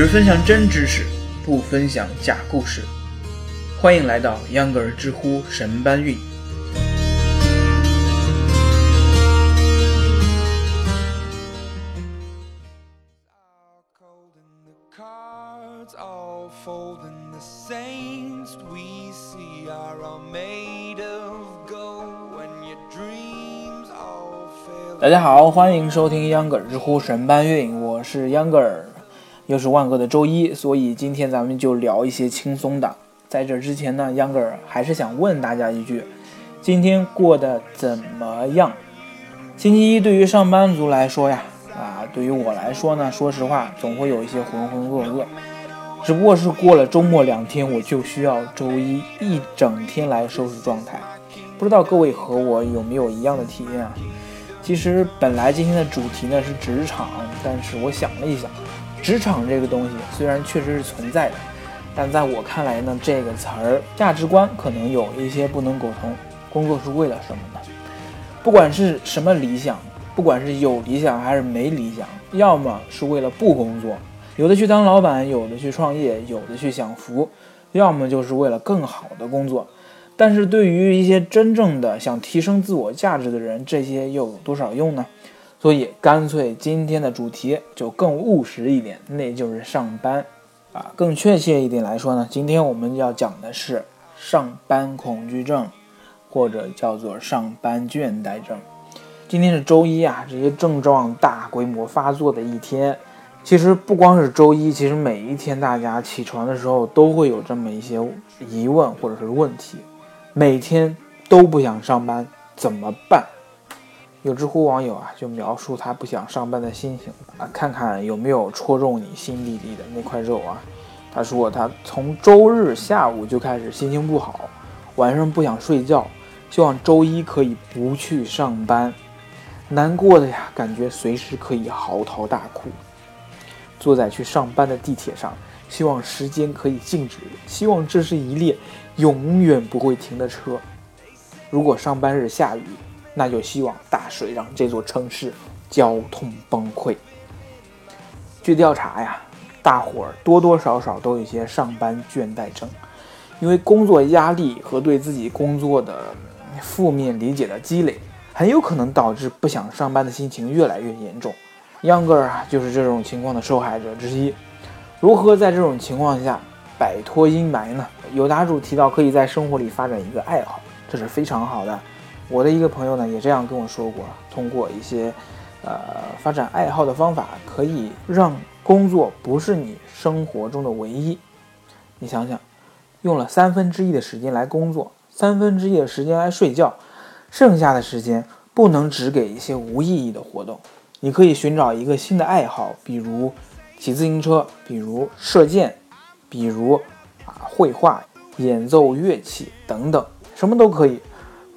只分享真知识，不分享假故事。欢迎来到秧歌儿知乎神搬运。大家好，欢迎收听秧歌儿知乎神搬运，我是秧歌儿，又是万恶的周一，所以今天咱们就聊一些轻松的。在这之前呢，秧歌儿还是想问大家一句：今天过得怎么样？星期一对于上班族来说呀，啊，对于我来说呢，说实话总会有一些浑浑噩噩。只不过是过了周末两天，我就需要周一一整天来收拾状态。不知道各位和我有没有一样的体验啊？其实本来今天的主题呢是职场，但是我想了一想，职场这个东西虽然确实是存在的，但在我看来呢，这个词儿价值观可能有一些不能苟同。工作是为了什么呢？不管是什么理想，不管是有理想还是没理想，要么是为了不工作，有的去当老板，有的去创业，有的去享福，要么就是为了更好的工作。但是对于一些真正的想提升自我价值的人，这些又有多少用呢？所以干脆今天的主题就更务实一点，那就是上班啊。更确切一点来说呢，今天我们要讲的是上班恐惧症，或者叫做上班倦怠症。今天是周一啊，这些症状大规模发作的一天。其实不光是周一，其实每一天大家起床的时候都会有这么一些疑问或者是问题。每天都不想上班怎么办？有知乎网友啊，就描述他不想上班的心情啊，看看有没有戳中你心底里的那块肉啊。他说他从周日下午就开始心情不好，晚上不想睡觉，希望周一可以不去上班，难过的呀，感觉随时可以嚎啕大哭。坐在去上班的地铁上，希望时间可以静止，希望这是一列。永远不会停的车。如果上班日下雨，那就希望大水让这座城市交通崩溃。据调查呀，大伙儿多多少少都有一些上班倦怠症，因为工作压力和对自己工作的负面理解的积累，很有可能导致不想上班的心情越来越严重。秧歌儿啊，就是这种情况的受害者之一。如何在这种情况下？摆脱阴霾呢？有答主提到可以在生活里发展一个爱好，这是非常好的。我的一个朋友呢也这样跟我说过，通过一些呃发展爱好的方法，可以让工作不是你生活中的唯一。你想想，用了三分之一的时间来工作，三分之一的时间来睡觉，剩下的时间不能只给一些无意义的活动。你可以寻找一个新的爱好，比如骑自行车，比如射箭。比如啊，绘画、演奏乐器等等，什么都可以。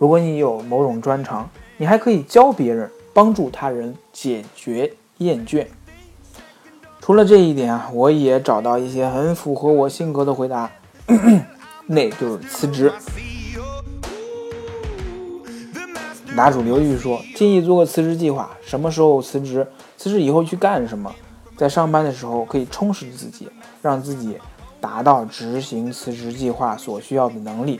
如果你有某种专长，你还可以教别人，帮助他人解决厌倦。除了这一点啊，我也找到一些很符合我性格的回答，那就是辞职。答主刘玉说，建议做个辞职计划，什么时候辞职，辞职以后去干什么，在上班的时候可以充实自己，让自己。达到执行辞职计划所需要的能力。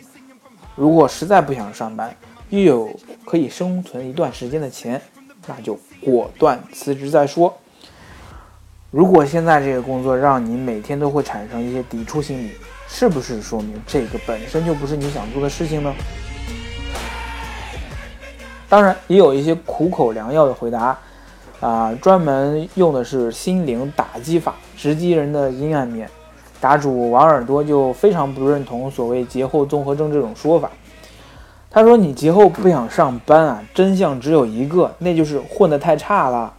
如果实在不想上班，又有可以生存一段时间的钱，那就果断辞职再说。如果现在这个工作让你每天都会产生一些抵触心理，是不是说明这个本身就不是你想做的事情呢？当然，也有一些苦口良药的回答，啊，专门用的是心灵打击法，直击人的阴暗面。答主王耳朵就非常不认同所谓节后综合症这种说法。他说：“你节后不想上班啊？真相只有一个，那就是混得太差了。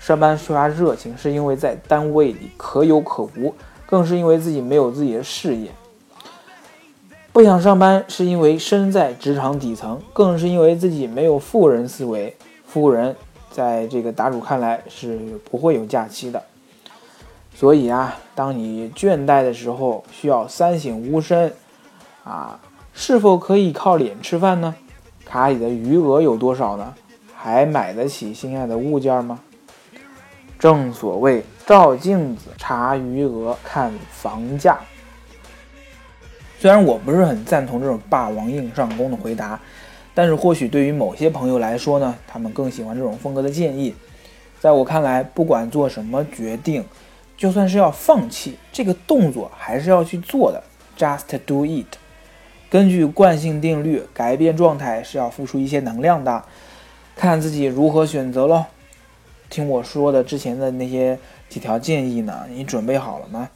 上班缺乏热情，是因为在单位里可有可无，更是因为自己没有自己的事业。不想上班，是因为身在职场底层，更是因为自己没有富人思维。富人在这个答主看来是不会有假期的。”所以啊，当你倦怠的时候，需要三省吾身，啊，是否可以靠脸吃饭呢？卡里的余额有多少呢？还买得起心爱的物件吗？正所谓照镜子、查余额、看房价。虽然我不是很赞同这种霸王硬上弓的回答，但是或许对于某些朋友来说呢，他们更喜欢这种风格的建议。在我看来，不管做什么决定，就算是要放弃这个动作，还是要去做的。Just do it。根据惯性定律，改变状态是要付出一些能量的，看自己如何选择喽。听我说的之前的那些几条建议呢，你准备好了吗？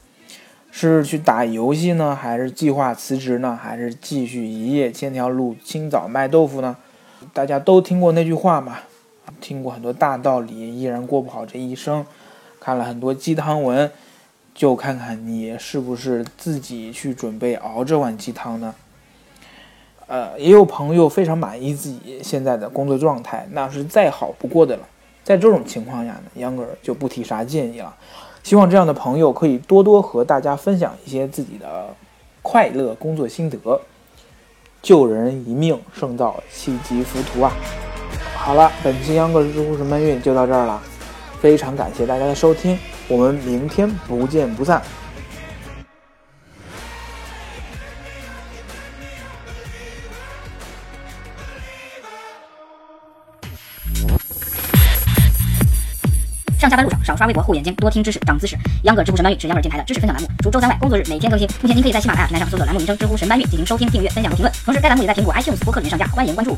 是去打游戏呢，还是计划辞职呢，还是继续一夜千条路，清早卖豆腐呢？大家都听过那句话嘛？听过很多大道理，依然过不好这一生。看了很多鸡汤文，就看看你是不是自己去准备熬这碗鸡汤呢？呃，也有朋友非常满意自己现在的工作状态，那是再好不过的了。在这种情况下呢，杨哥就不提啥建议了。希望这样的朋友可以多多和大家分享一些自己的快乐工作心得，救人一命胜造七级浮屠啊！好了，本期秧歌知乎神搬运就到这儿了，非常感谢大家的收听，我们明天不见不散。上下班路上少刷微博护眼睛，多听知识长姿势。秧歌知乎神搬运是秧歌电台的知识分享栏目，除周三外，工作日每天更新。目前您可以在喜马拉雅平台上搜索栏目名称“知乎神搬运”进行收听、订阅、分享和评论。同时，该栏目也在苹果 iTunes 播客里面上架，欢迎关注。